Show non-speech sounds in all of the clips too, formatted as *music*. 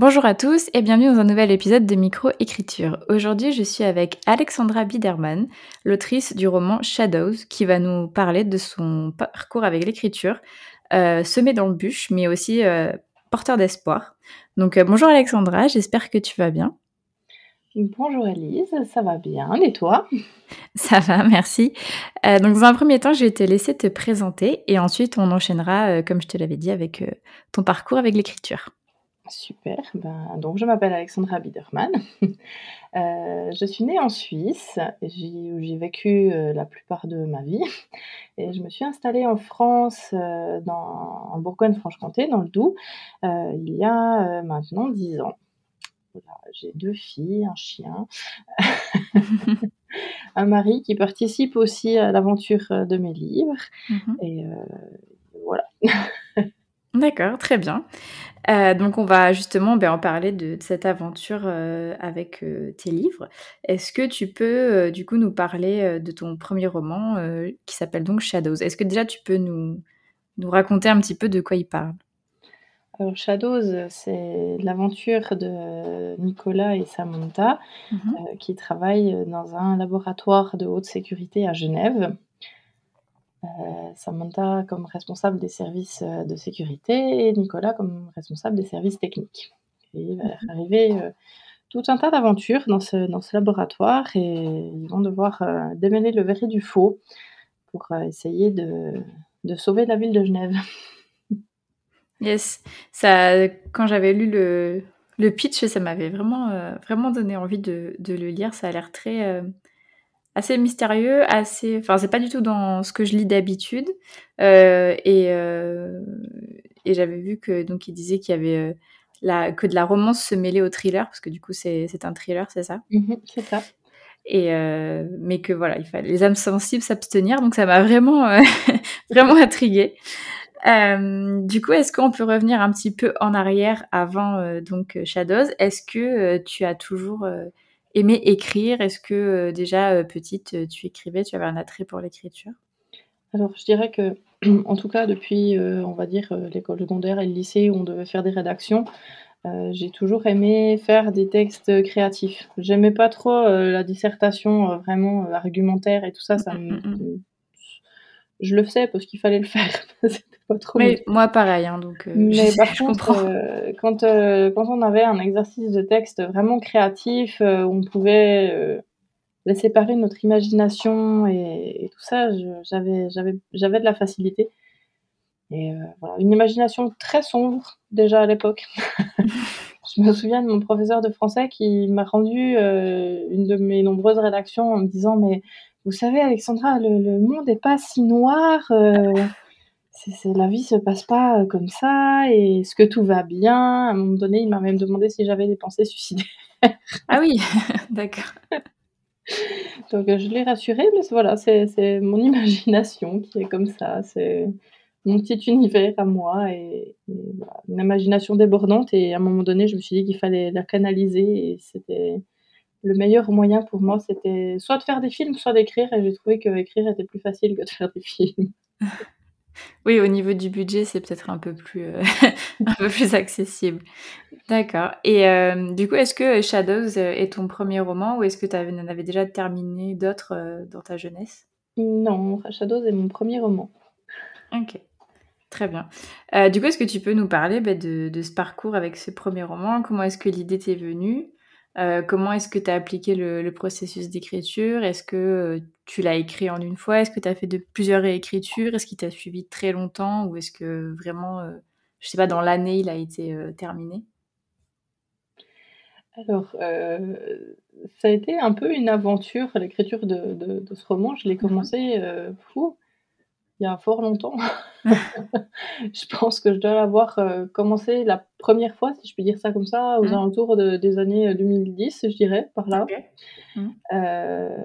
Bonjour à tous et bienvenue dans un nouvel épisode de Micro-Écriture. Aujourd'hui, je suis avec Alexandra Biderman, l'autrice du roman Shadows, qui va nous parler de son parcours avec l'écriture, euh, semé dans le bûche, mais aussi euh, porteur d'espoir. Donc euh, bonjour Alexandra, j'espère que tu vas bien. Bonjour Elise, ça va bien et toi? *laughs* Ça va, merci. donc dans un premier temps, je vais te laisser te présenter et ensuite on enchaînera, comme je te l'avais dit, avec ton parcours avec l'écriture. Super. Ben, donc, je m'appelle Alexandra Biederman. *laughs* Euh, je suis née en Suisse, où j'ai vécu euh, la plupart de ma vie. Et je me suis installée en France, euh, dans, en Bourgogne-Franche-Comté, dans le Doubs, il y a maintenant dix ans. j'ai deux filles, un chien, *laughs* un mari qui participe aussi à l'aventure de mes livres. Mhm. Et voilà. *laughs* D'accord, très bien. Euh, donc on va justement ben, en parler de, cette aventure euh, avec euh, tes livres. Est-ce que tu peux du coup nous parler de ton premier roman qui s'appelle donc Shadows? Est-ce que déjà tu peux nous, nous raconter un petit peu de quoi il parle? Alors Shadows, c'est l'aventure de Nicolas et Samantha mmh qui travaillent dans un laboratoire de haute sécurité à Genève. Euh, Samantha comme responsable des services euh, de sécurité et Nicolas comme responsable des services techniques. Et il va mhm. arriver euh, tout un tas d'aventures dans ce, dans ce laboratoire et ils vont devoir démêler le vrai du faux pour essayer de, de, sauver la ville de Genève. *laughs* Yes, ça, quand j'avais lu le, le pitch, ça m'avait vraiment, vraiment donné envie de, de, le lire. Ça a l'air très, assez mystérieux, assez. Enfin, c'est pas du tout dans ce que je lis d'habitude. Euh, et, euh, et j'avais vu que donc il disait qu'il y avait euh, la, que de la romance se mêlait au thriller, parce que du coup c'est un thriller, c'est ça? Mmh C'est ça. Et mais que voilà, il fallait les âmes sensibles s'abstenir, donc ça m'a vraiment *laughs* vraiment intriguée. du coup, est-ce qu'on peut revenir un petit peu en arrière avant donc Shadows? Est-ce que tu as toujours Aimer écrire? Est-ce que euh, déjà euh, petite, euh, tu écrivais, tu avais un attrait pour l'écriture? Alors je dirais que, *clears throat* en tout cas depuis, on va dire, l'école secondaire et le lycée où on devait faire des rédactions, j'ai toujours aimé faire des textes créatifs. J'aimais pas trop la dissertation vraiment argumentaire et tout ça, ça mmh, mmh, mmh je le faisais parce qu'il fallait le faire. *laughs* C'était pas trop. Mais moi, pareil. Hein, donc, euh, mais *laughs* par contre, euh, quand, euh, quand on avait un exercice de texte vraiment créatif, où on pouvait laisser parler notre imagination et, tout ça, j'avais, de la facilité. Et voilà, une imagination très sombre déjà à l'époque. *laughs* je me souviens de mon professeur de français qui m'a rendu une de mes nombreuses rédactions en me disant mais vous savez, Alexandra, le, monde n'est pas si noir. C'est, la vie se passe pas euh, comme ça. Et est-ce que tout va bien? À un moment donné, il m'a même demandé si j'avais des pensées suicidaires. ah oui, *laughs* d'accord. *laughs* Donc je l'ai rassuré, mais voilà, c'est, mon imagination qui est comme ça. C'est mon petit univers à moi et, une imagination débordante. Et à un moment donné, je me suis dit qu'il fallait la canaliser et c'était le meilleur moyen pour moi, c'était soit de faire des films, soit d'écrire. Et j'ai trouvé que écrire était plus facile que de faire des films. *laughs* Oui, au niveau du budget, c'est peut-être un peu plus euh, *laughs* un peu plus accessible. D'accord. Et euh, du coup, est-ce que Shadows euh, est ton premier roman ou est-ce que tu en avais déjà terminé d'autres dans ta jeunesse? Non, Shadows est mon premier roman. Ok. Très bien. du coup, est-ce que tu peux nous parler bah, de, de, ce parcours avec ce premier roman? Comment est-ce que l'idée t'est venue? Euh, comment est-ce que tu as appliqué le, processus d'écriture? Est-ce que euh, tu l'as écrit en une fois? Est-ce que tu as fait de plusieurs réécritures? Est-ce qu'il t'a suivi très longtemps? Ou est-ce que vraiment, je euh, je sais pas, dans l'année, il a été terminé? Alors, ça a été un peu une aventure, l'écriture de, de, ce roman. Je l'ai commencé fou il y a fort longtemps. *laughs* je pense que je dois l'avoir euh, commencé la première fois, si je puis dire ça comme ça, aux mmh. alentours des années 2010, je dirais, par là. Mmh. Euh,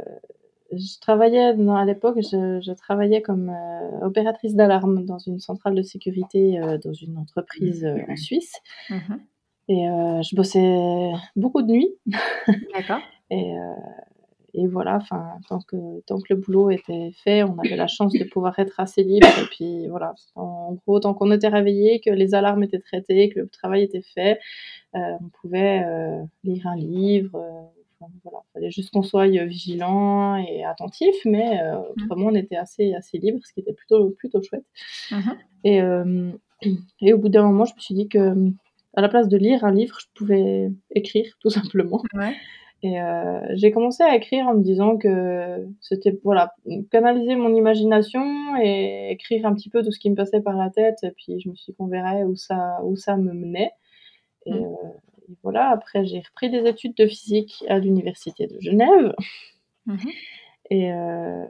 je travaillais à l'époque, je, travaillais comme euh, opératrice d'alarme dans une centrale de sécurité dans une entreprise en Suisse. Et je bossais beaucoup de nuit. D'accord. *laughs* et, et voilà, enfin, tant que, tant que le boulot était fait, on avait la chance de pouvoir être assez libre. Et puis voilà, en gros, tant qu'on était réveillé, que les alarmes étaient traitées, que le travail était fait, euh, on pouvait euh, lire un livre. Euh, voilà, il fallait juste qu'on soit vigilant et attentif, mais mmh. autrement, on était assez, assez libre, ce qui était plutôt, plutôt chouette. Mmh et, et au bout d'un moment, je me suis dit que à la place de lire un livre, je pouvais écrire, tout simplement. Ouais. Et euh, j'ai commencé à écrire en me disant que c'était voilà canaliser mon imagination et écrire un petit peu tout ce qui me passait par la tête. Et puis je me suis dit qu'on verrait où ça où ça me menait. Et, mmh. euh, et voilà. Après j'ai repris des études de physique à l'université de Genève. Mmh et euh,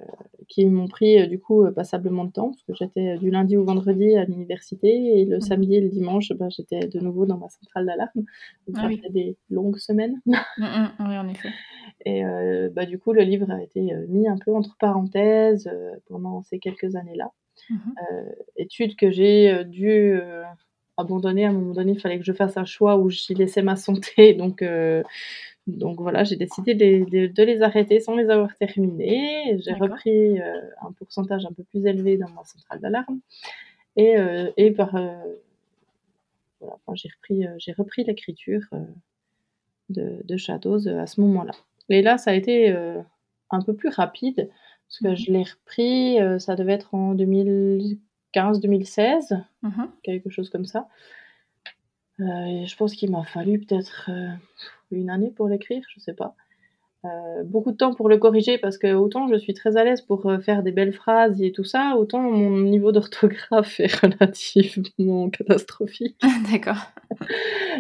qui m'ont pris euh, du coup euh, passablement de temps parce que j'étais du lundi au vendredi à l'université et le mmh. samedi et le dimanche bah, j'étais de nouveau dans ma centrale d'alarme. Donc ah ça des longues semaines. *laughs* Mmh, mmh, oui en effet. Et bah, du coup le livre a été mis un peu entre parenthèses pendant ces quelques années là études que j'ai dû abandonner. À un moment donné il fallait que je fasse un choix où j'y laissais ma santé. *laughs* Donc donc voilà, j'ai décidé de, les arrêter sans les avoir terminés. J'ai repris euh, un pourcentage un peu plus élevé dans ma centrale d'alarme. Et, euh, et par, euh, voilà, j'ai repris, j'ai repris l'écriture de, de, Shadows à ce moment-là. Et là, ça a été un peu plus rapide, parce que mhm. je l'ai repris, ça devait être en 2015-2016, mhm. quelque chose comme ça. et je pense qu'il m'a fallu peut-être une année pour l'écrire, je sais pas. Euh, beaucoup de temps pour le corriger parce que autant je suis très à l'aise pour euh, faire des belles phrases et tout ça, autant mon niveau d'orthographe est *laughs* relativement catastrophique. D'accord.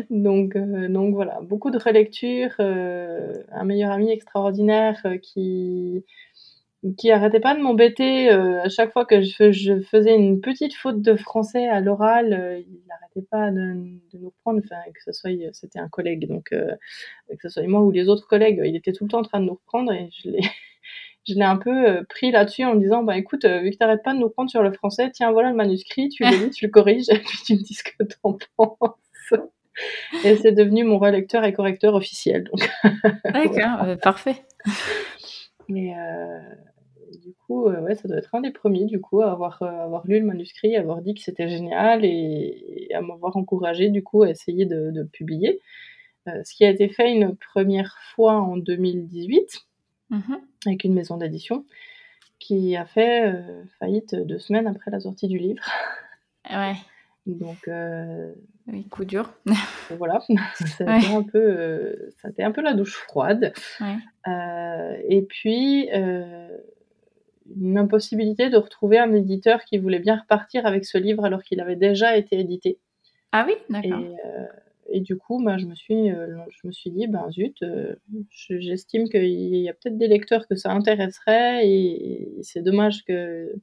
donc, euh, donc voilà, beaucoup de relecture, un meilleur ami extraordinaire qui qui arrêtait pas de m'embêter euh, à chaque fois que je, je, faisais une petite faute de français à l'oral, euh, il n'arrêtait pas de, de, nous prendre, enfin que ce soit, c'était un collègue, donc euh, que ce soit moi ou les autres collègues, il était tout le temps en train de nous reprendre et je l'ai, *laughs* je l'ai un peu pris là-dessus en me disant, bah écoute, vu que t'arrêtes pas de nous prendre sur le français, tiens voilà le manuscrit, tu le lis, tu le corriges et *laughs* puis tu me dis ce que t'en penses. Et c'est devenu mon relecteur et correcteur officiel. D'accord, parfait. Mais euh, du coup, euh, ouais, ça doit être un des premiers, du coup, à avoir, euh, avoir lu le manuscrit, à avoir dit que c'était génial et, à m'avoir encouragé, du coup, à essayer de, publier. Euh, ce qui a été fait une première fois en 2018 mhm. avec une maison d'édition qui a fait faillite deux semaines après la sortie du livre. Ouais. Donc, oui, coup dur. voilà, *laughs* ça a, été un peu, ça a été un peu la douche froide. et puis, une impossibilité de retrouver un éditeur qui voulait bien repartir avec ce livre alors qu'il avait déjà été édité. Ah oui, d'accord. Et, euh, du coup, bah, je, me suis, euh, je me suis dit, ben zut, euh, j'estime qu'il y a peut-être des lecteurs que ça intéresserait et, c'est dommage que,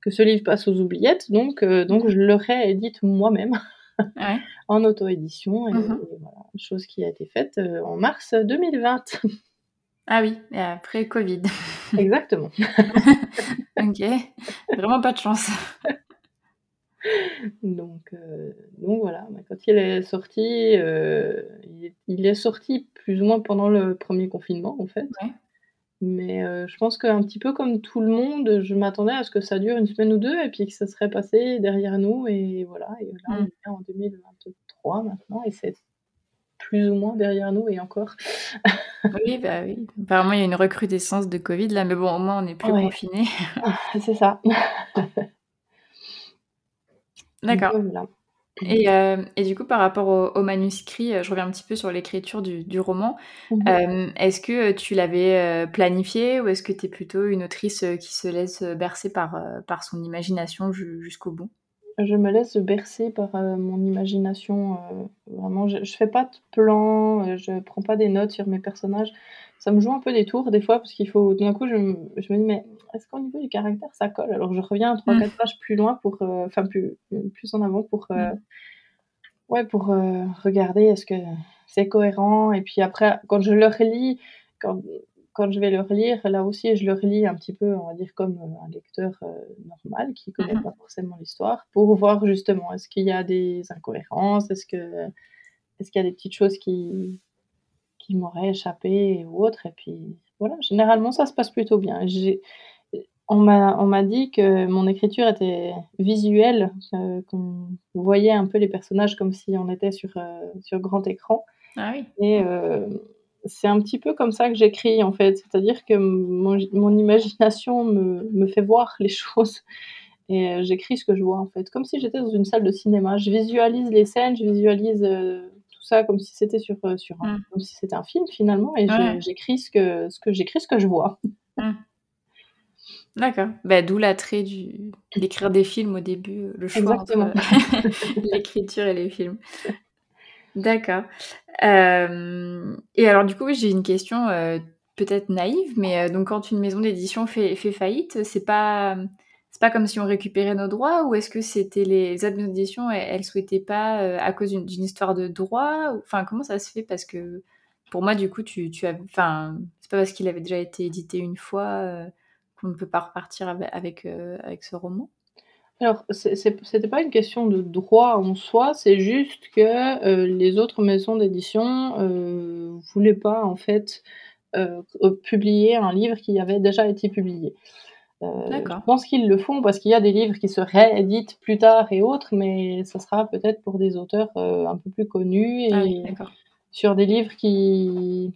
que ce livre passe aux oubliettes, donc, donc je le réédite moi-même. *laughs* en auto-édition, et, mm-hmm. voilà, chose qui a été faite en mars 2020. *laughs* Ah oui, et après Covid. *laughs* Exactement. ok, vraiment pas de chance. Donc, euh, donc voilà, quand il est sorti, euh, il, est, sorti plus ou moins pendant le premier confinement en fait. Mais euh, je pense qu'un petit peu comme tout le monde, je m'attendais à ce que ça dure une semaine ou deux et puis que ça serait passé derrière nous. Et voilà, et là on mm. est en 2023 maintenant et c'est plus ou moins derrière nous et encore. oui, bah oui. Apparemment, il y a une recrudescence de Covid là, mais bon, au moins, on n'est plus confiné. Ah, *laughs* c'est ça. *laughs* D'accord. Et, euh, et, du coup, par rapport au, manuscrit, euh, je reviens un petit peu sur l'écriture du, roman. Mhm. Euh, est-ce que tu l'avais planifié ou est-ce que tu es plutôt une autrice qui se laisse bercer par, par son imagination jusqu'au bout? Je me laisse bercer par euh, mon imagination. Euh, vraiment, je, je fais pas de plan, euh, je prends pas des notes sur mes personnages. Ça me joue un peu des tours des fois parce qu'il faut. D'un coup, je, je, me dis, mais est-ce qu'au niveau du caractère ça colle? Alors je reviens 3-4 mm. pages plus loin pour. Enfin, plus, plus en avant pour. Mm. Ouais, pour regarder est-ce que c'est cohérent? Et puis après, quand je le relis, quand, quand je vais le relire, là aussi, je le relis un petit peu, on va dire, comme un lecteur normal qui connaît mmh pas forcément l'histoire, pour voir justement est-ce qu'il y a des incohérences, est-ce que est-ce qu'il y a des petites choses qui qui m'auraient échappé ou autre. Et puis voilà, généralement ça se passe plutôt bien. On m'a dit que mon écriture était visuelle, euh, qu'on voyait un peu les personnages comme si on était sur, euh, sur grand écran. Ah oui. Et euh, c'est un petit peu comme ça que j'écris en fait, c'est-à-dire que mon, mon imagination me, me, fait voir les *laughs* choses et j'écris ce que je vois en fait, comme si j'étais dans une salle de cinéma. Je visualise les scènes, je visualise tout ça comme si c'était sur, sur un, mm. comme si c'était un film finalement et j'écris ce que, ce que j'écris ce que je vois. *laughs* Mm. D'accord. Bah, d'où l'attrait du... d'écrire des films au début, le choix entre *laughs* l'écriture et les films. D'accord. Euh, et alors, du coup, j'ai une question euh, peut-être naïve, mais euh, donc quand une maison d'édition fait, faillite, c'est pas comme si on récupérait nos droits ou est-ce que c'était les autres maisons d'édition elles, elles, souhaitaient pas à cause d'une histoire de droit Enfin, comment ça se fait? Parce que pour moi, du coup, tu, tu enfin, c'est pas parce qu'il avait déjà été édité une fois on ne peut pas repartir avec, ce roman alors, c'était pas une question de droit en soi, c'est juste que euh, les autres maisons d'édition euh, voulaient pas en fait euh, publier un livre qui avait déjà été publié. je pense qu'ils le font parce qu'il y a des livres qui se rééditent plus tard et autres, mais ça sera peut-être pour des auteurs un peu plus connus ah et sur des livres qui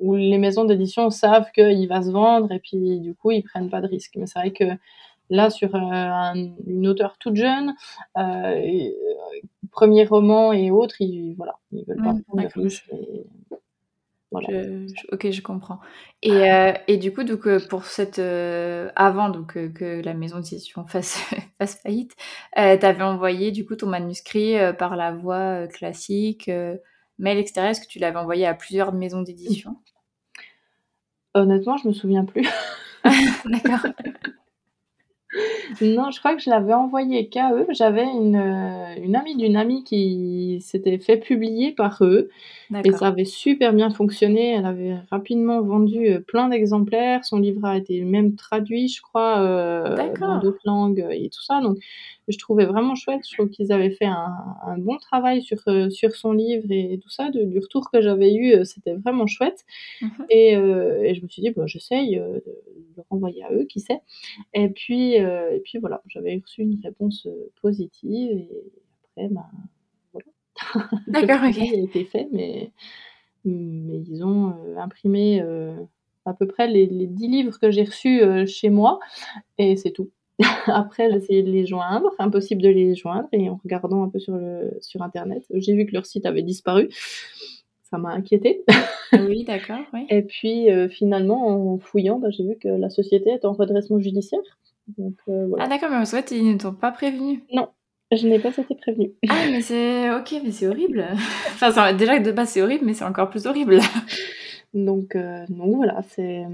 où les maisons d'édition savent qu'il va se vendre et puis du coup ils prennent pas de risques. Mais c'est vrai que là sur euh, une auteure toute jeune, euh, euh, premier roman et autres, ils voilà, ils veulent pas prendre de risques. Voilà. ok, je comprends. Et, et, du coup, donc, pour cette avant donc que la maison d'édition fasse, *laughs* fasse faillite, tu avais envoyé du coup ton manuscrit par la voie classique mail, etc. Est-ce que tu l'avais envoyé à plusieurs maisons d'édition? Honnêtement, je me souviens plus. *laughs* D'accord. *laughs* Non, je crois que je l'avais envoyé qu'à eux. J'avais une, euh, une amie d'une amie qui s'était fait publier par eux et ça avait super bien fonctionné. Elle avait rapidement vendu, euh, plein d'exemplaires. Son livre a été même traduit, je crois, euh, dans d'autres langues, et tout ça. Donc je trouvais vraiment chouette. Je trouve qu'ils avaient fait un un bon travail sur, sur son livre et tout ça. du retour que j'avais eu, c'était vraiment chouette mmh et et je me suis dit: «Bah, j'essaye, de le renvoyer à eux, qui sait?» et puis, et puis voilà, j'avais reçu une réponse positive et après, ben voilà. *laughs* D'accord, ok. a été fait, mais, mais ils ont imprimé à peu près les, les 10 livres que j'ai reçus chez moi et c'est tout. *laughs* Après, j'ai essayé de les joindre, impossible de les joindre, et en regardant un peu sur, le, sur Internet, j'ai vu que leur site avait disparu. Ça m'a inquiété. *laughs* Oui, d'accord. Oui. Et puis, finalement, en fouillant, bah, j'ai vu que la société est en redressement judiciaire. Euh, ah d'accord, mais en fait, ils ne t'ont pas prévenu. Non, je n'ai pas été prévenue. Ah mais *laughs* c'est ok, mais c'est horrible. enfin, déjà de base c'est horrible, mais c'est encore plus horrible. donc, euh, donc voilà, c'est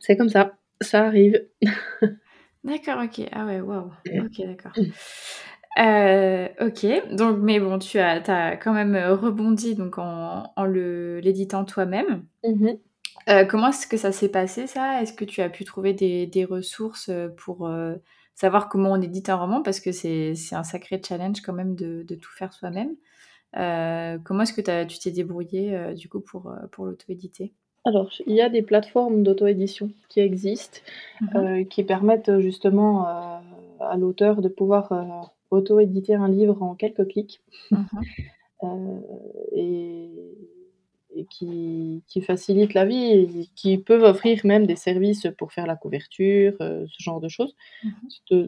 c'est comme ça, ça arrive. D'accord, ok. Ah ouais, waouh. Ok, d'accord. Euh, ok, donc mais bon, tu as, as quand même rebondi donc en, en l'éditant toi-même. Mm euh, comment est-ce que ça s'est passé ça? Est-ce que tu as pu trouver des, des ressources euh, pour euh, savoir comment on édite un roman? Parce que c'est un sacré challenge quand même de, de tout faire soi-même. comment est-ce que tu t'es débrouillé du coup pour, pour l'auto-éditer? Alors, il y a des plateformes d'auto-édition qui existent, mmh qui permettent justement à l'auteur de pouvoir auto-éditer un livre en quelques clics. *laughs* Mmh et qui, qui facilitent la vie et qui peuvent offrir même des services pour faire la couverture, euh, ce genre de choses, mmh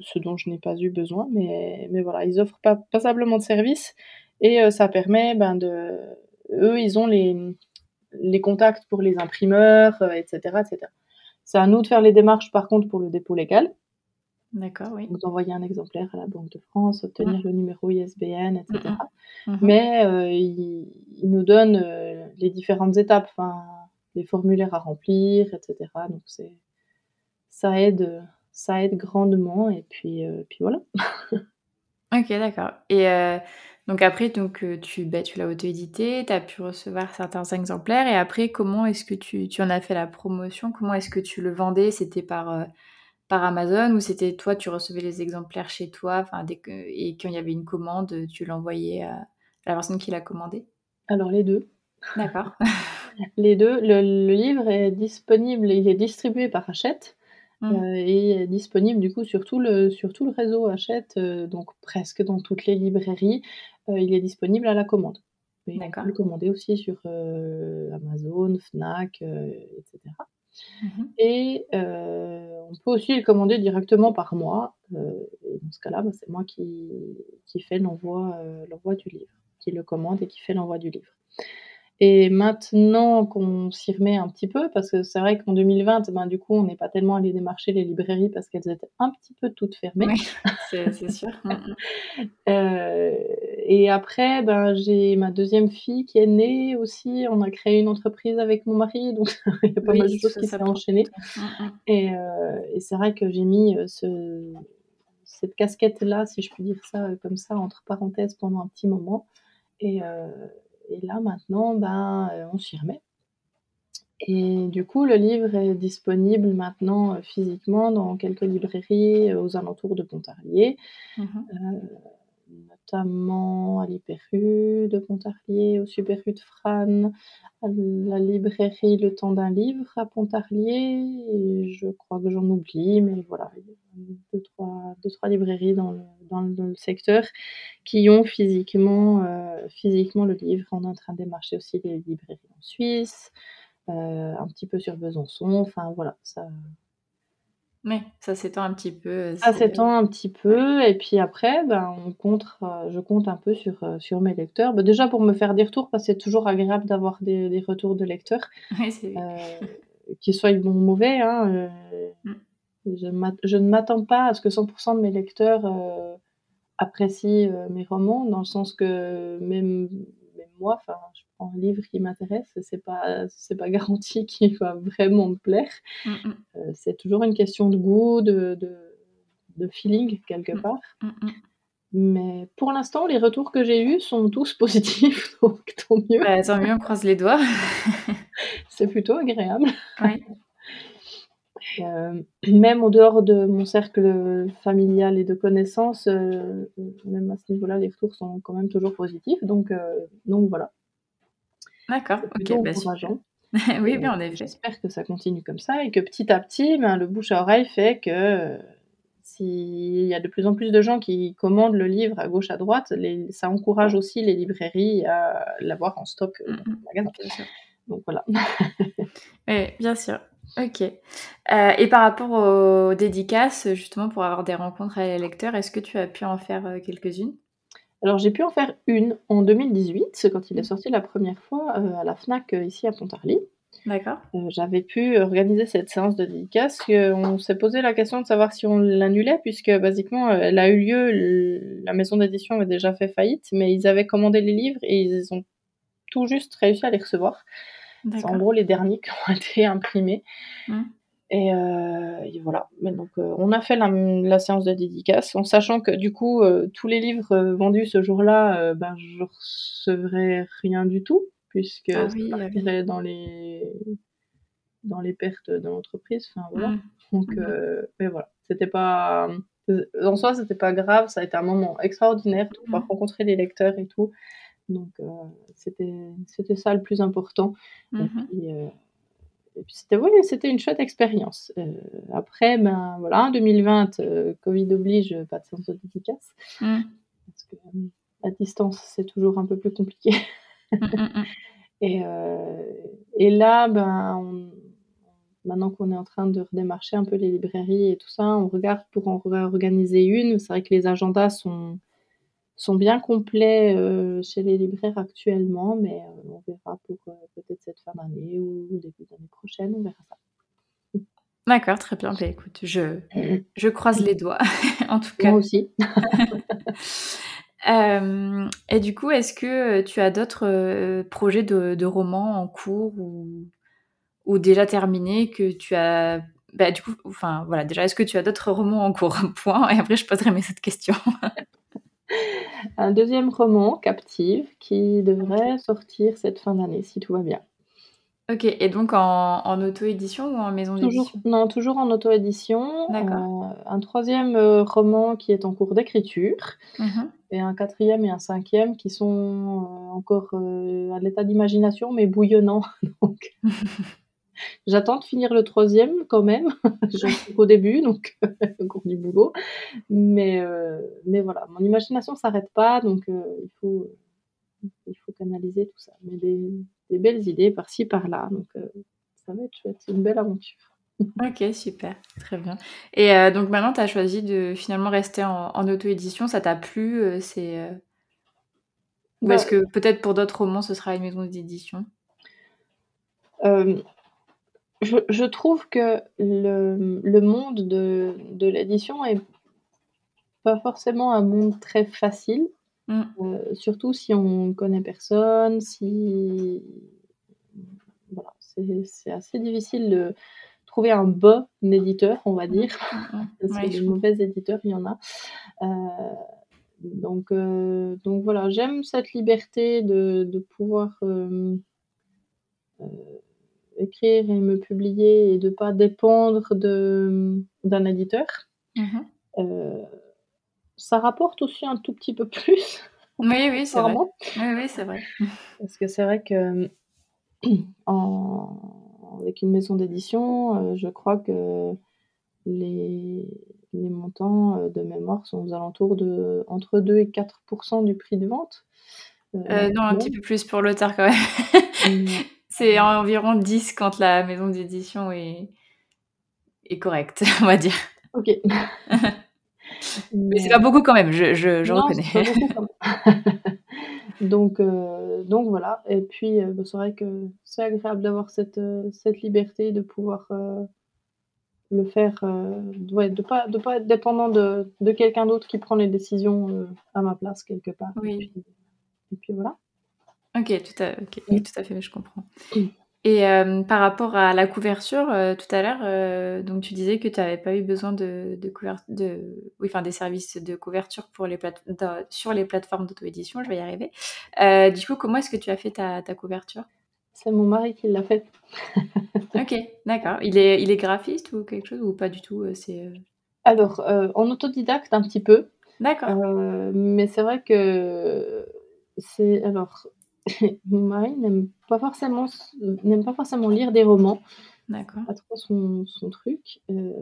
ce dont je n'ai pas eu besoin, mais, mais voilà, ils offrent pas, passablement de services et euh, ça permet ben, de... Eux, ils ont les, les contacts pour les imprimeurs, etc., euh, etc. C'est à nous de faire les démarches, par contre, pour le dépôt légal. D'accord, oui. Donc d'envoyer un exemplaire à la Banque de France, obtenir le numéro ISBN, etc. Mmh mmh Mais euh, il, nous donne euh, les différentes étapes, les formulaires à remplir, etc. Donc c'est ça aide, ça aide grandement et puis, euh, puis voilà. *laughs* ok, d'accord. Et Donc après, donc, tu, bah, tu l'as auto-édité, tu as pu recevoir certains exemplaires. Et après, comment est-ce que tu, tu, en as fait la promotion? Comment est-ce que tu le vendais? C'était par, par Amazon ou c'était toi, tu recevais les exemplaires chez toi? Dès que, Et quand il y avait une commande, tu l'envoyais à la personne qui l'a commandé? Alors les deux. D'accord. *laughs* les deux. Le, livre est disponible, il est distribué par Hachette. Mmh. Euh, et est disponible du coup sur tout le, sur tout le réseau Hachette, euh, donc presque dans toutes les librairies. Euh, il est disponible à la commande. D'accord. On peut le commander aussi sur Amazon, Fnac, etc. Et mmh on peut aussi le commander directement par moi. et dans ce cas-là, bah, c'est moi qui, qui fais l'envoi, l'envoi du livre, qui le commande et qui fait l'envoi du livre. Et maintenant qu'on s'y remet un petit peu, parce que c'est vrai qu'en 2020, ben, du coup, on n'est pas tellement allé démarcher les librairies parce qu'elles étaient un petit peu toutes fermées. Oui, *laughs* c'est sûr. Mm, mm. euh, et après, ben, j'ai ma deuxième fille qui est née aussi. On a créé une entreprise avec mon mari, donc *laughs* il y a pas mal de choses qui s'est enchaînées. Mm, et, euh, et c'est vrai que j'ai mis euh, ce, cette casquette-là, si je puis dire ça comme ça, entre parenthèses pendant un petit moment. Et, euh, et là, maintenant, ben, euh, on s'y remet. Et du coup, le livre est disponible maintenant euh, physiquement dans quelques librairies euh, aux alentours de Pontarlier. Mmh notamment à l'Hyperru de Pontarlier, au Superu de Frane, à la librairie Le Temps d'un livre à Pontarlier, et je crois que j'en oublie, mais voilà, il y a deux, trois, deux, trois librairies dans le, dans le, secteur qui ont physiquement, euh, physiquement le livre. On est en train de démarcher aussi les librairies en Suisse, euh, un petit peu sur Besançon, enfin voilà, ça, oui, ça s'étend un petit peu. Euh, ça s'étend un petit peu et puis après, ben, on compte, euh, je compte un peu sur, euh, sur mes lecteurs. Bah, déjà pour me faire des retours parce que c'est toujours agréable d'avoir des des retours de lecteurs, *laughs* Oui, c'est qu'ils soient bons ou mauvais, hein, mmh. Je ne m'attends pas à ce que 100% de mes lecteurs, apprécient, mes romans dans le sens que même moi, enfin, je prends un livre qui m'intéresse, c'est pas, c'est pas *laughs* garanti qu'il va vraiment me plaire. Mm, mm. Euh, c'est toujours une question de goût, de, de, feeling quelque mm, part. Mais pour l'instant, les retours que j'ai eus sont tous *laughs* positifs, donc tant mieux. Bah, tant mieux, on croise les doigts. *laughs* c'est plutôt agréable. Oui. Euh, *clears throat* même en dehors de mon cercle familial et de connaissances, euh, même à ce niveau-là, les retours sont quand même toujours positifs. Donc, euh, donc voilà. D'accord, ok, bah, *laughs* oui, bien en effet. J'espère que ça continue comme ça et que petit à petit, ben, le bouche à oreille fait que s'il y a de plus en plus de gens qui commandent le livre à gauche à droite, les, ça encourage aussi les librairies à l'avoir en stock dans le magasin. Donc voilà. *laughs* oui, bien sûr. Ok. Euh, et par rapport aux dédicaces, justement pour avoir des rencontres avec les lecteurs, est-ce que tu as pu en faire euh, quelques-unes? Alors j'ai pu en faire une en 2018, quand il est sorti la première fois euh, à la FNAC ici à Pontarly. D'accord. J'avais pu organiser cette séance de dédicace. on s'est posé la question de savoir si on l'annulait, puisque basiquement, elle a eu lieu, la maison d'édition avait déjà fait faillite, mais ils avaient commandé les livres et ils ont tout juste réussi à les recevoir. C'est en gros les derniers qui ont *laughs* été imprimés. Mmh. Euh, et, voilà. Mais donc, euh, on a fait la, séance de dédicace en sachant que du coup, euh, tous les livres vendus ce jour-là, ben, je recevrais rien du tout, puisque ah ça dans les dans les pertes de l'entreprise. Enfin voilà. Mmh. Donc, mmh. mais voilà, c'était pas en soi, c'était pas grave. Ça a été un moment extraordinaire de pouvoir rencontrer les lecteurs et tout. Donc euh, c'était ça le plus important. Et mmh puis, euh, puis c'était c'était une chouette expérience. Euh, après, ben voilà, 2020, Covid oblige, pas de séance de dédicace. Mmh. Parce que à distance, c'est toujours un peu plus compliqué. Mmh, *laughs* et, et là, ben, maintenant qu'on est en train de redémarcher un peu les librairies et tout ça, on regarde pour en réorganiser une. C'est vrai que les agendas sont sont bien complets euh, chez les libraires actuellement, mais euh, on verra pour euh, peut-être cette fin d'année ou, début d'année prochaine, on verra ça. D'accord, très bien. Bah, écoute, je, je croise les doigts, *laughs* en tout cas. Moi aussi. *laughs* et du coup, est-ce que tu as d'autres projets de, romans en cours ou, ou déjà terminés que tu as bah, du coup, enfin voilà, déjà, est-ce que tu as d'autres romans en cours? *laughs* Point. Et après, je poserai mes autres questions. *laughs* un deuxième roman, Captive, qui devrait sortir cette fin d'année, si tout va bien. OK et donc en auto-édition ou en maison d'édition? non, toujours en auto-édition. D'accord. Euh, un troisième euh, roman qui est en cours d'écriture Mmh et un quatrième et un cinquième qui sont, euh, encore, à l'état d'imagination mais bouillonnant *laughs* donc *laughs* j'attends de finir le troisième quand même. *laughs* J'en *laughs* suis qu'au début donc *laughs* encore du boulot mais mais voilà, mon imagination s'arrête pas donc il faut, il faut canaliser tout ça. Mais des des belles idées par-ci par-là, donc ça va être chouette, c'est une belle aventure. OK, super, très bien et donc maintenant tu as choisi de finalement rester en en auto-édition, ça t'a plu, c'est, ou Bah est-ce que peut-être pour d'autres romans ce sera une maison d'édition? Je je trouve que le le monde de de l'édition est pas forcément un monde très facile. Mmh. Heu, surtout si on connaît personne, si voilà, c'est assez difficile de trouver un bon éditeur, on va Mmh. dire, mh. *laughs* parce que des mauvais éditeurs, il y en a. Heu, donc heu, donc voilà, j'aime cette liberté de de pouvoir, écrire et me publier et de pas dépendre de, d'un éditeur. Mmh mh. Heu, ça rapporte aussi un tout petit peu plus, Oui, oui, c'est vrai. *laughs* Oui, oui, c'est vrai. *laughs* Parce que c'est vrai que, en avec une maison d'édition, heu, je crois que les les montants, heu, de mémoire sont aux alentours de entre 2 et 4% du prix de vente, Heu, non, un petit peu plus pour l'auteur quand même. *laughs* C'est environ 10 quand la maison d'édition est est correcte, *laughs* on va dire. OK. *laughs* Mais c'est pas beaucoup quand même, je je je Non, reconnais. c'est pas beaucoup quand même. *laughs* Donc heu, donc voilà et puis, heu, bah, c'est vrai que c'est agréable d'avoir cette, heu, cette liberté de pouvoir, heu, le faire, ouais, de pas de pas être dépendant de de quelqu'un d'autre qui prend les décisions, à ma place quelque part et Oui. puis et puis voilà. OK, tout à OK, oui, Mmh. tout à fait, je comprends et hem, par rapport à la couverture, heu, tout à l'heure, heu, donc tu disais que tu avais pas eu besoin de de de oui, enfin des services de couverture pour les plate sur les plateformes d'auto-édition, je vais y arriver. Du coup, comment est-ce que tu as fait ta ta couverture? C'est mon mari qui l'a faite. *laughs* OK, d'accord. Il est il est graphiste ou quelque chose ou pas du tout, c'est, Alors, en autodidacte un petit peu, D'accord. mais c'est vrai que c'est alors mon mari n'aime pas forcément n'aime pas forcément lire des romans. D'accord. pas trop son son truc, heu,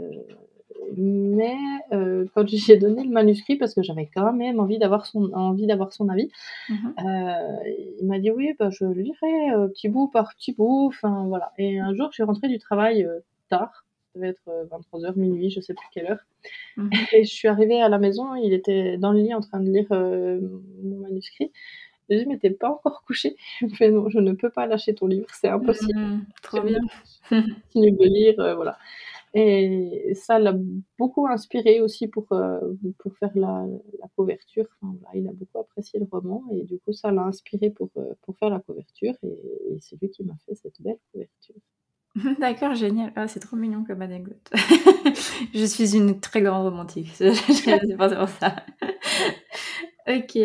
mais heu, quand je lui ai donné le manuscrit parce que j'avais quand même envie d'avoir son envie d'avoir son avis, Mmh mh. heu, il m'a dit: «Oui, bah, je lirai, petit bout par petit bout», enfin voilà et un jour, je suis rentrée du travail, tard, ça devait être, heu, 23:00-00:00, je sais plus quelle heure Mmh mh. et je suis arrivée à la maison, il était dans le lit en train de lire, mon manuscrit. J'ai dit: «Mais tu es pas encore couché?» Il me fait: «Non, je ne peux pas lâcher ton livre, c'est impossible. mh. Trop J'aime bien, je *laughs* continue de lire», heu, voilà et ça l'a beaucoup inspiré aussi pour, heu, pour faire la la couverture. Enfin voilà, il a beaucoup apprécié le roman et du coup, ça l'a inspiré pour, heu, pour faire la couverture et et c'est lui qui m'a fait cette belle couverture. *laughs* D'accord, génial. Ah, c'est trop mignon comme anecdote. *laughs* Je suis une très grande romantique, c'est pour ça. OK,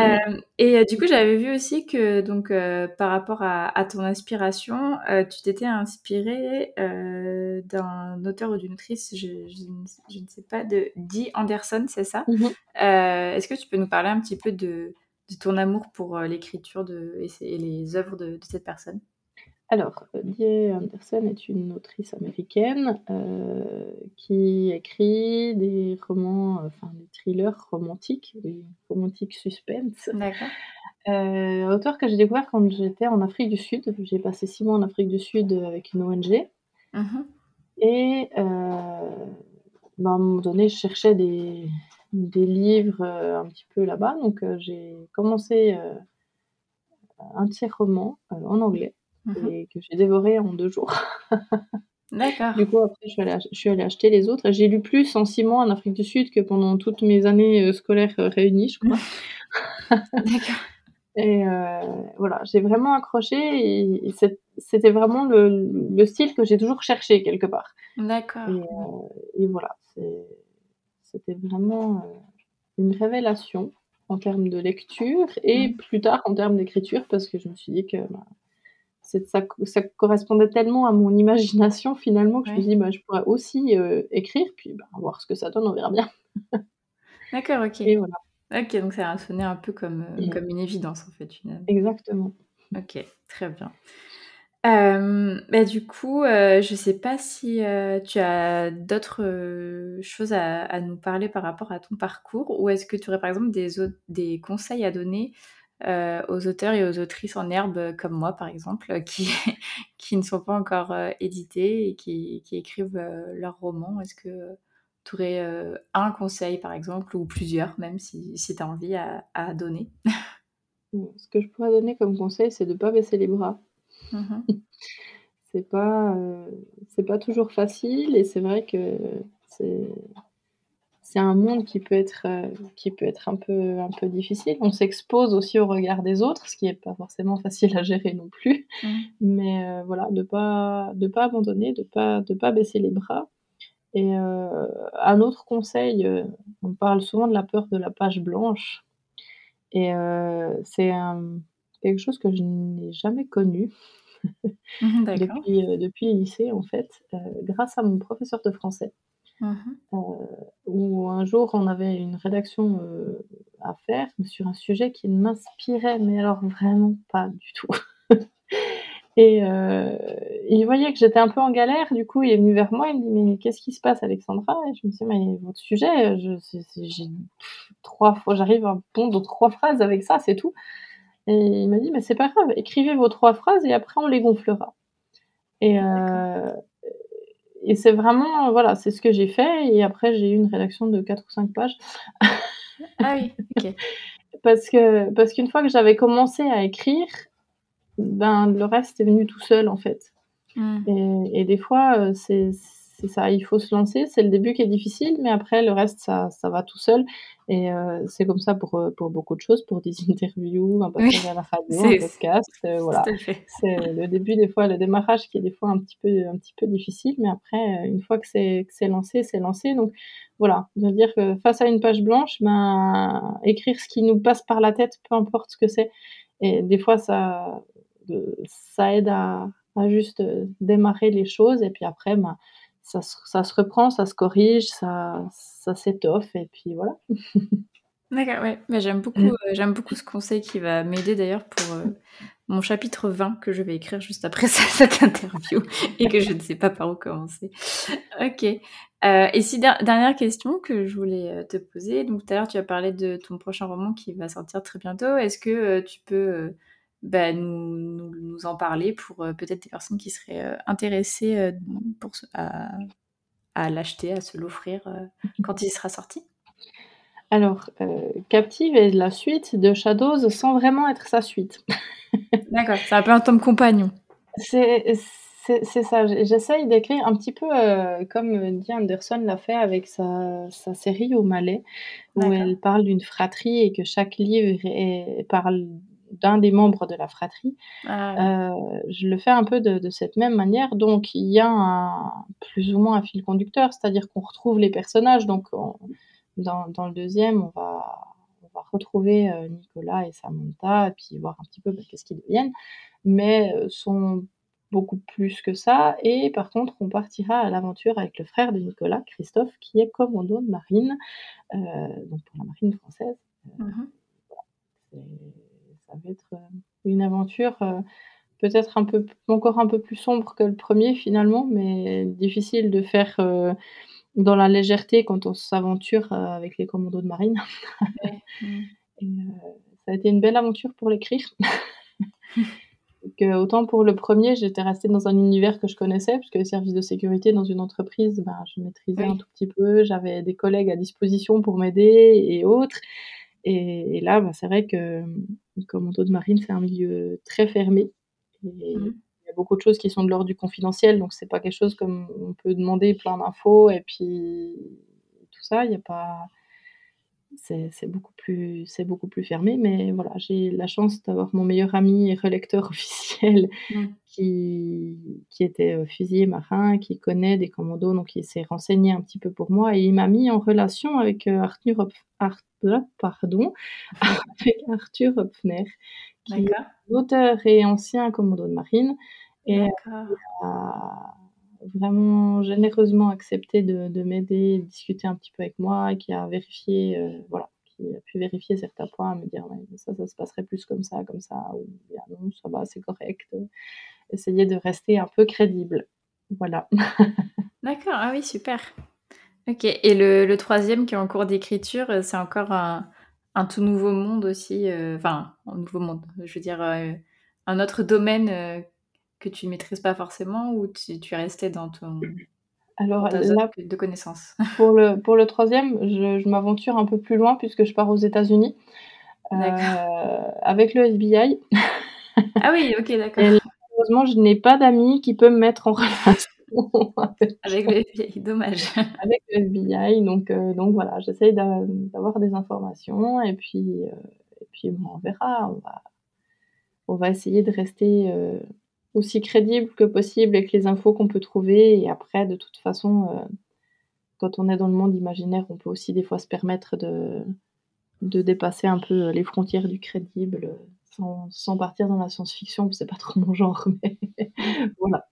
Mmh. hem et heu, du coup, j'avais vu aussi que donc heu, par rapport à à ton inspiration, tu t'étais inspirée, d'un auteur ou d'une autrice, je je ne s je ne sais pas, de Dee Anderson, c'est ça? Mmh est-ce que tu peux nous parler un petit peu de de ton amour pour, l'écriture et les œuvres de de cette personne? Alors, Dee Anderson est une autrice américaine, heu, qui écrit des romans, heu, enfin des thrillers romantiques, des romantiques suspense. D'accord. Heu, auteur que j'ai découvert quand j'étais en Afrique du Sud. J'ai passé 6 mois en Afrique du Sud, avec une ONG Mmh mh. et bah, à un moment donné, je cherchais des des livres, un petit peu là-bas donc j'ai commencé, un de ses romans, en anglais Mmh mh. et que j'ai dévoré en 2 jours. *laughs* Du D'accord. coup, après, je suis allée ach je suis allée acheter les autres j'ai lu plus en 6 mois en Afrique du Sud que pendant toutes mes années, heu, scolaires, heu, réunies, je crois *laughs* D'accord. *laughs* et heu, voilà, j'ai vraiment accroché et et c'ét c'était vraiment le le style que j'ai toujours cherché quelque part D'accord. et voilà, c'était vraiment, une révélation. en termes de lecture et Mmh. plus tard en termes d'écriture parce que je me suis dit que, bah, ça ça correspondait tellement à mon imagination finalement que je me dit: «Bah, je pourrais aussi, heu, écrire puis, bah, voir ce que ça donne, on verra bien». *laughs* D'accord, OK. Et voilà. OK, donc ça a sonné un peu comme, heu, Mmh. comme une évidence en fait, finalement. Exactement. OK, très bien. Hem, bah, du coup, heu, je sais pas si, tu as d'autres, choses à à nous parler par rapport à ton parcours? Ou est-ce que tu aurais par exemple des des conseils à donner, heu, aux auteurs et aux autrices en herbe, heu, comme moi par exemple, heu, qui *laughs* qui ne sont pas encore, heu, édités et qui qui écrivent, leurs romans? Est-ce que tu aurais, un conseil par exemple ou plusieurs même si si tu as envie à à donner? Ce que je pourrais donner comme conseil, c'est de pas baisser les bras. Mmh mh. C'est pas, pas toujours facile et c'est vrai que c'est c'est un monde qui peut être, heu, qui peut être un peu un peu difficile. On s'expose aussi au regard des autres, ce qui est pas forcément *laughs* facile à gérer non plus. Mmh. Mais, heu, voilà, de pas de pas abandonner, de pas de pas baisser les bras et heu, un autre conseil, on parle souvent de la peur de la page blanche et c'est, quelque chose que je n'ai jamais connu *laughs* Mmh d'accord. depuis, depuis le lycée en fait, grâce à mon professeur de français. Mmh où un jour on avait une rédaction, heu, à faire sur un sujet qui ne m'inspirait mais alors vraiment pas du tout *laughs* et heu, il voyait que j'étais un peu en galère, du coup il est venu vers moi, il me dit: «Mais qu'est-ce qui se passe Alexandra?» et je me dis: «Mais votre sujet, j'ai 3 fois j'arrive à pondre 3 phrases avec ça, c'est tout» et il m'a dit: «Mais c'est pas grave, écrivez vos 3 phrases et après on les gonflera» et. Et c'est vraiment, voilà, c'est ce que j'ai fait et après j'ai eu une rédaction de 4 ou 5 pages. Ah oui, OK. *laughs* Parce que parce qu'une fois que j'avais commencé à écrire, ben, le reste est venu tout seul, en fait Mmh. et et des fois, heu, c'est c'est ça, il faut se lancer, c'est le début qui est difficile, mais après le reste ça ça va tout seul. Et heu, c'est comme ça pour, heu, pour beaucoup de choses, pour des *laughs* interviews, un Oui, passage à la radio, un c'est c podcast, heu, voilà. C'est le début des fois, le démarrage qui est des fois un petit peu un petit peu difficile, mais après, une fois que c'est lancé, c'est lancé. Donc voilà, de dire que face à une page blanche, ben, écrire ce qui nous passe par la tête, peu importe ce que c'est. Et des fois ça, ça aide à à juste, démarrer les choses. Et puis après, ben, ça se ça se reprend, ça se corrige, ça ça s'étoffe et puis voilà. *laughs* D'accord, ouais, mais j'aime beaucoup, Mmh. heu, j'aime beaucoup ce conseil qui va m'aider d'ailleurs pour, heu, mon chapitre 20 que je vais écrire juste après *laughs* ce cette interview *laughs* et que je ne sais pas par où commencer. OK, heu et si der dernière question que je voulais, te poser, donc tout à l'heure tu as parlé de ton prochain roman qui va sortir très bientôt. Est-ce que, tu peux, bah, nous nous nous en parler pour, heu, peut-être des personnes qui seraient, heu, intéressées, heu, pour à à l'acheter, à se l'offrir, quand il sera sorti? Alors, Captive est la suite de Shadows sans vraiment être sa suite. *laughs* D'accord, c'est un peu un tome compagnon. C'est c'est c'est ça, j'essaye d'écrire un petit peu, comme, Dia Anderson l'a fait avec sa sa série O'Malley, où D'accord. elle parle d'une fratrie et que chaque livre est parle d'un des membres de la fratrie. Ah oui. Heu, je le fais un peu de de cette même manière, donc il y a un plus ou moins un fil conducteur, c'est-à-dire qu'on retrouve les personnages, donc on dans dans le 2e, on va on va retrouver, heu, Nicolas et Samantha et puis voir un petit peu, bah, qu'est-ce qu'ils deviennent, mais heu, sont beaucoup plus que ça et par contre, on partira à l'aventure avec le frère de Nicolas, Christophe, qui est commando de marine, heu, donc pour la marine française. Mmh mh. Ça va être, heu, une aventure, heu, peut-être un peu encore un peu plus sombre que le 1er finalement, mais difficile de faire, heu, dans la légèreté quand on s'aventure, avec les commandos de marine. *laughs* Et ça a été une belle aventure pour l'écrire. *laughs* Autant pour le 1er, j'étais restée dans un univers que je connaissais, puisque les services de sécurité dans une entreprise, ben, je maîtrisais un tout petit peu, j'avais des collègues à disposition pour m'aider et autres et et là, bah, c'est vrai que, mmh, commando de marine, c'est un milieu très fermé et Mmh. il y a beaucoup de choses qui sont de l'ordre du confidentiel, donc c'est pas quelque chose comme on peut demander plein d'infos et puis tout ça, il y a pas c'est beaucoup plus c'est beaucoup plus fermé, mais voilà, j'ai la chance d'avoir mon meilleur ami et relecteur *laughs* officiel Mmh. qui qui était, fusilier marin, qui connaît des commandos, donc il s'est renseigné un petit peu pour moi et il m'a mis en relation avec, Arthur Hopf Hart pardon, *laughs* avec Arthur Hopfner, qui est auteur et ancien commando de marine et a vraiment généreusement accepté de, de m'aider, discuter un petit peu avec moi, qui a vérifié, euh, voilà, qui a pu vérifier certains points, me dire ça, ça se passerait plus comme ça, comme ça, ou bien non, ça va, c'est correct. Essayer de rester un peu crédible. Voilà. *laughs* D'accord, ah oui, super. Ok, et le, le troisième qui est en cours d'écriture, euh, c'est encore un, un, tout nouveau monde aussi, euh, enfin, un nouveau monde, je veux dire, un autre domaine que tu ne maîtrises pas forcément ou tu, tu es resté dans ton alors de connaissances *laughs* pour le, pour le troisième, je, m'aventure un peu plus loin puisque je pars aux États-Unis euh, avec le FBI. ah oui, ok, d'accord. Heureusement, je n'ai pas d'amis qui peuvent me mettre en *laughs* relation. Avec le FBI, dommage. *laughs* Avec le FBI, donc, euh, donc voilà, j'essaye d'avoir des informations et puis, euh, et puis on verra. On va, on va essayer de rester aussi crédible que possible avec les infos qu'on peut trouver. Et après, de toute façon, euh, quand on est dans le monde imaginaire, on peut aussi des fois se permettre de, de dépasser un peu les frontières du crédible sans, sans partir dans la science-fiction, c'est pas trop mon genre, mais *laughs* voilà.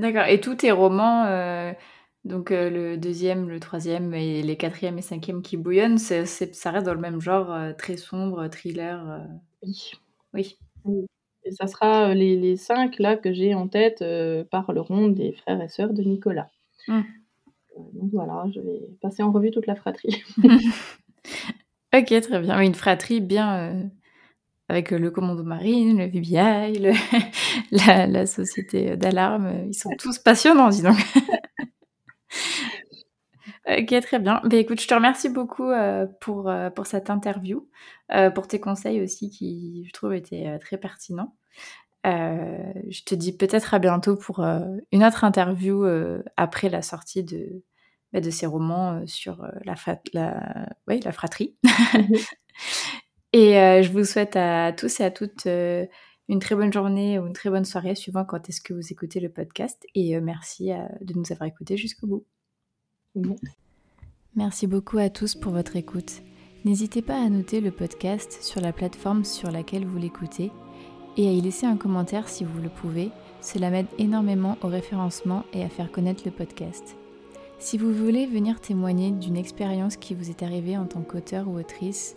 D'accord. Et tous tes romans, euh, donc euh, le deuxième, le troisième et les quatrième et cinquième qui bouillonnent, c'est, ça reste dans le même genre, très sombre, thriller Oui. Oui. oui. Et ça sera les, les cinq là que j'ai en tête par le rond des frères et sœurs de Nicolas. Mmh. donc voilà, je vais passer en revue toute la fratrie. *laughs* ok, très bien. Une fratrie bien avec le commando marine, le VBI, *laughs* la, la, société d'alarme. Ils sont tous passionnants, dis donc. *laughs* Ok, très bien. Ben, écoute, je te remercie beaucoup euh, pour, euh, pour cette interview, euh, pour tes conseils aussi qui, je trouve, étaient très pertinents. je te dis peut-être à bientôt pour une autre interview après la sortie de, ben, de ces romans sur la, la, la fratrie. *laughs* et je vous souhaite à tous et à toutes une très bonne journée ou une très bonne soirée, suivant quand est-ce que vous écoutez le podcast. Et merci de nous avoir écoutés jusqu'au bout. Merci beaucoup à tous pour votre écoute. N'hésitez pas à noter le podcast sur la plateforme sur laquelle vous l'écoutez et à y laisser un commentaire si vous le pouvez. Cela m'aide énormément au référencement et à faire connaître le podcast. Si vous voulez venir témoigner d'une expérience qui vous est arrivée en tant qu'auteur ou autrice,